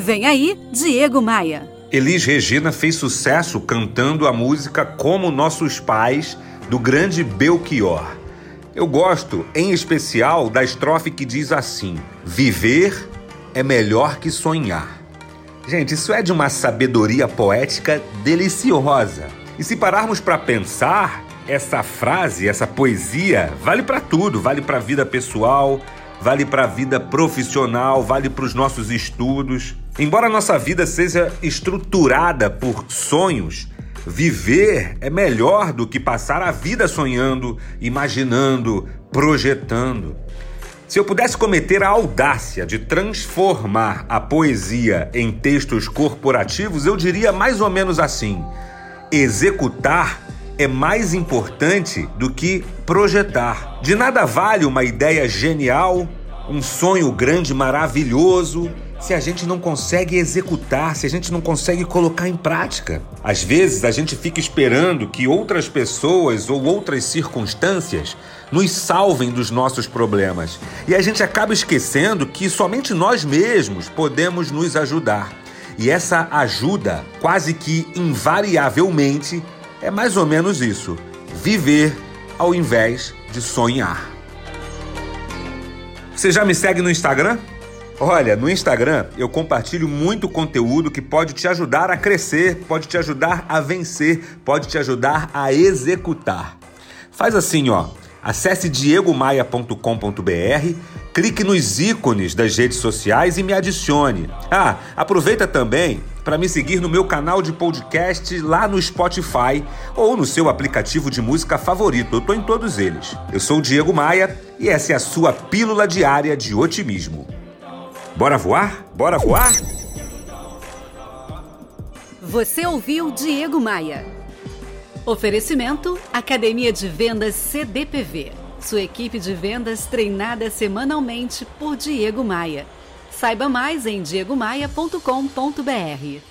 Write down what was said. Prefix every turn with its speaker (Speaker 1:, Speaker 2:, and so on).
Speaker 1: Vem aí, Diego Maia.
Speaker 2: Elis Regina fez sucesso cantando a música Como Nossos Pais, do grande Belchior. Eu gosto, em especial, da estrofe que diz assim: Viver é melhor que sonhar. Gente, isso é de uma sabedoria poética deliciosa. E se pararmos para pensar, essa frase, essa poesia, vale para tudo, vale para a vida pessoal, vale para a vida profissional, vale para os nossos estudos. Embora a nossa vida seja estruturada por sonhos, viver é melhor do que passar a vida sonhando, imaginando, projetando. Se eu pudesse cometer a audácia de transformar a poesia em textos corporativos, eu diria mais ou menos assim: executar é mais importante do que projetar. De nada vale uma ideia genial, um sonho grande, maravilhoso se a gente não consegue executar, se a gente não consegue colocar em prática. Às vezes a gente fica esperando que outras pessoas ou outras circunstâncias nos salvem dos nossos problemas. E a gente acaba esquecendo que somente nós mesmos podemos nos ajudar. E essa ajuda, quase que invariavelmente, é mais ou menos isso: viver ao invés de sonhar. Você já me segue no Instagram? Olha, no Instagram eu compartilho muito conteúdo que pode te ajudar a crescer, pode te ajudar a vencer, pode te ajudar a executar. Faz assim, ó. Acesse diegomaia.com.br, clique nos ícones das redes sociais e me adicione. Ah, aproveita também para me seguir no meu canal de podcast lá no Spotify ou no seu aplicativo de música favorito. Eu tô em todos eles. Eu sou o Diego Maia e essa é a sua pílula diária de otimismo. Bora voar? Bora voar?
Speaker 1: Você ouviu Diego Maia. Oferecimento Academia de Vendas CDPV. Sua equipe de vendas treinada semanalmente por Diego Maia. Saiba mais em diegomaia.com.br.